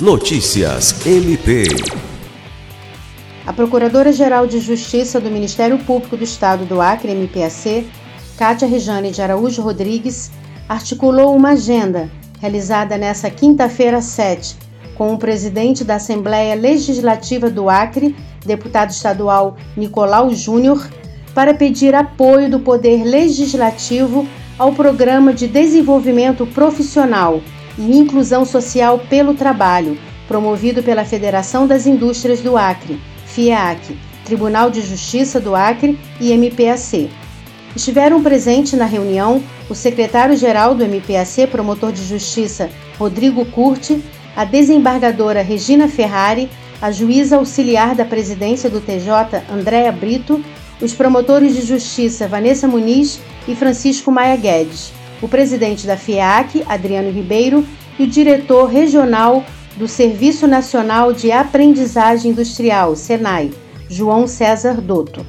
Notícias MP. A Procuradora-Geral de Justiça do Ministério Público do Estado do Acre, MPAC, Cátia Rejane de Araújo Rodrigues, articulou uma agenda realizada nesta quinta-feira 7, com o presidente da Assembleia Legislativa do Acre, deputado estadual Nicolau Júnior, para pedir apoio do Poder Legislativo ao Programa de Desenvolvimento Profissional e Inclusão Social pelo Trabalho, promovido pela Federação das Indústrias do Acre, FIEAC, Tribunal de Justiça do Acre e MPAC. Estiveram presentes na reunião o secretário-geral do MPAC, promotor de justiça Rodrigo Curti, a desembargadora Regina Ferrari, a juíza auxiliar da presidência do TJ, Andréa Brito, os promotores de justiça Vanessa Muniz e Francisco Maia Guedes, o presidente da FIAC, Adriano Ribeiro, e o diretor regional do Serviço Nacional de Aprendizagem Industrial, SENAI, João César Dotto.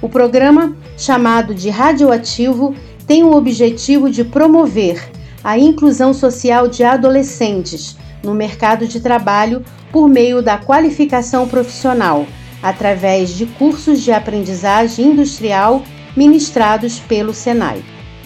O programa, chamado de Radioativo, tem o objetivo de promover a inclusão social de adolescentes no mercado de trabalho por meio da qualificação profissional, através de cursos de aprendizagem industrial ministrados pelo Senai.